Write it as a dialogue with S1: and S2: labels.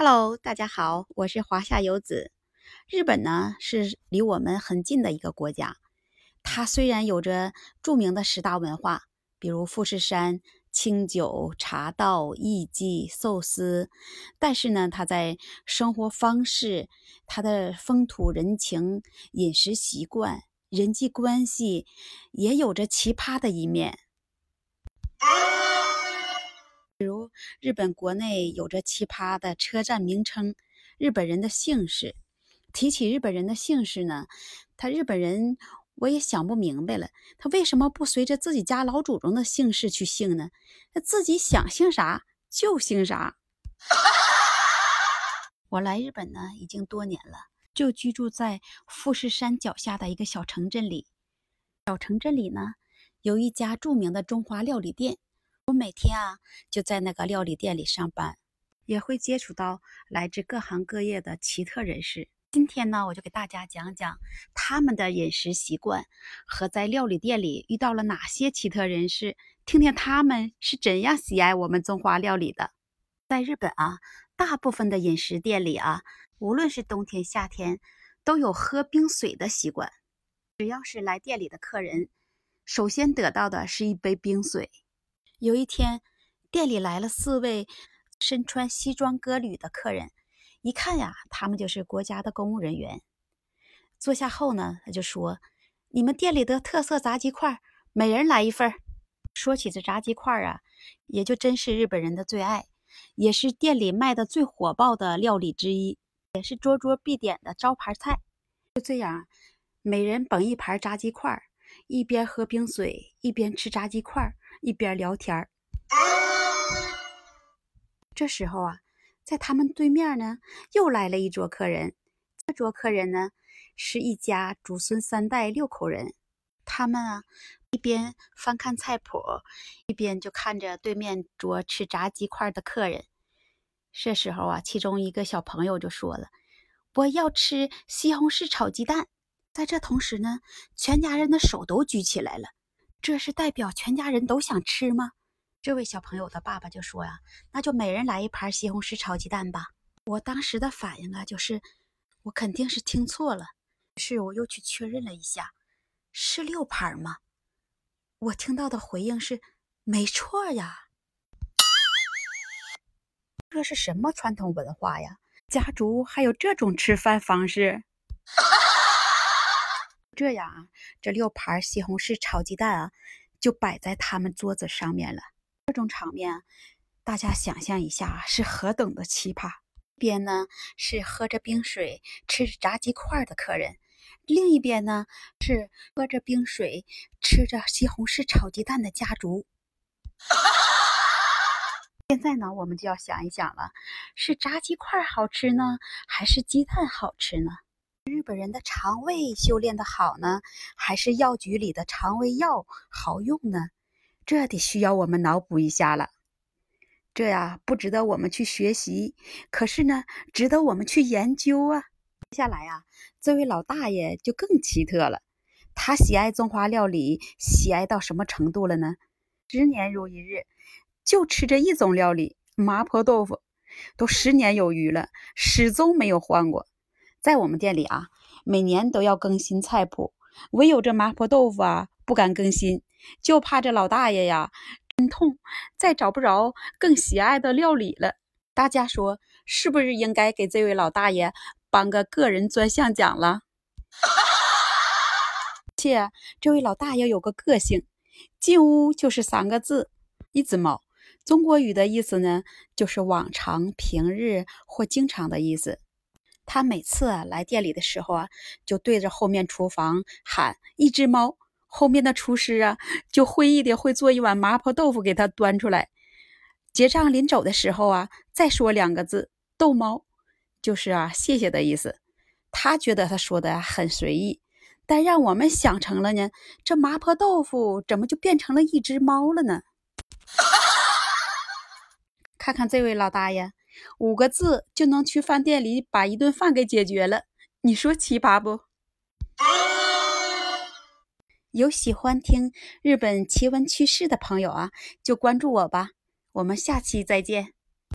S1: Hello，大家好，我是华夏游子。日本呢是离我们很近的一个国家，它虽然有着著名的十大文化，比如富士山、清酒、茶道、艺伎、寿司，但是呢，它在生活方式、它的风土人情、饮食习惯、人际关系，也有着奇葩的一面。比如，日本国内有着奇葩的车站名称，日本人的姓氏。提起日本人的姓氏呢，他日本人我也想不明白了，他为什么不随着自己家老祖宗的姓氏去姓呢？他自己想姓啥就姓啥。我来日本呢已经多年了，就居住在富士山脚下的一个小城镇里。小城镇里呢有一家著名的中华料理店。我每天啊就在那个料理店里上班，也会接触到来自各行各业的奇特人士。今天呢，我就给大家讲讲他们的饮食习惯和在料理店里遇到了哪些奇特人士，听听他们是怎样喜爱我们中华料理的。在日本啊，大部分的饮食店里啊，无论是冬天夏天，都有喝冰水的习惯。只要是来店里的客人，首先得到的是一杯冰水。有一天，店里来了四位身穿西装革履的客人，一看呀，他们就是国家的公务人员。坐下后呢，他就说：“你们店里的特色炸鸡块，每人来一份。”说起这炸鸡块啊，也就真是日本人的最爱，也是店里卖的最火爆的料理之一，也是桌桌必点的招牌菜。就这样，每人捧一盘炸鸡块，一边喝冰水，一边吃炸鸡块。一边聊天儿，这时候啊，在他们对面呢，又来了一桌客人。这桌客人呢，是一家祖孙三代六口人。他们啊，一边翻看菜谱，一边就看着对面桌吃炸鸡块的客人。这时候啊，其中一个小朋友就说了：“我要吃西红柿炒鸡蛋。”在这同时呢，全家人的手都举起来了。这是代表全家人都想吃吗？这位小朋友的爸爸就说呀：“那就每人来一盘西红柿炒鸡蛋吧。”我当时的反应啊，就是我肯定是听错了。于是我又去确认了一下，是六盘吗？我听到的回应是：“没错呀。”这是什么传统文化呀？家族还有这种吃饭方式？这样啊，这六盘西红柿炒鸡蛋啊，就摆在他们桌子上面了。这种场面，大家想象一下，是何等的奇葩！一边呢是喝着冰水、吃着炸鸡块的客人，另一边呢是喝着冰水、吃着西红柿炒鸡蛋的家族。现在呢，我们就要想一想了：是炸鸡块好吃呢，还是鸡蛋好吃呢？日本人的肠胃修炼的好呢，还是药局里的肠胃药好用呢？这得需要我们脑补一下了。这呀不值得我们去学习，可是呢，值得我们去研究啊。接下来啊，这位老大爷就更奇特了，他喜爱中华料理，喜爱到什么程度了呢？十年如一日，就吃这一种料理——麻婆豆腐，都十年有余了，始终没有换过。在我们店里啊，每年都要更新菜谱，唯有这麻婆豆腐啊不敢更新，就怕这老大爷呀心痛，再找不着更喜爱的料理了。大家说是不是应该给这位老大爷颁个个人专项奖了？且这位老大爷有个个性，进屋就是三个字：一只猫。中国语的意思呢，就是往常、平日或经常的意思。他每次来店里的时候啊，就对着后面厨房喊“一只猫”，后面的厨师啊就会意的会做一碗麻婆豆腐给他端出来。结账临走的时候啊，再说两个字“逗猫”，就是啊谢谢的意思。他觉得他说的很随意，但让我们想成了呢，这麻婆豆腐怎么就变成了一只猫了呢？看看这位老大爷。五个字就能去饭店里把一顿饭给解决了，你说奇葩不？有喜欢听日本奇闻趣事的朋友啊，就关注我吧，我们下期再见。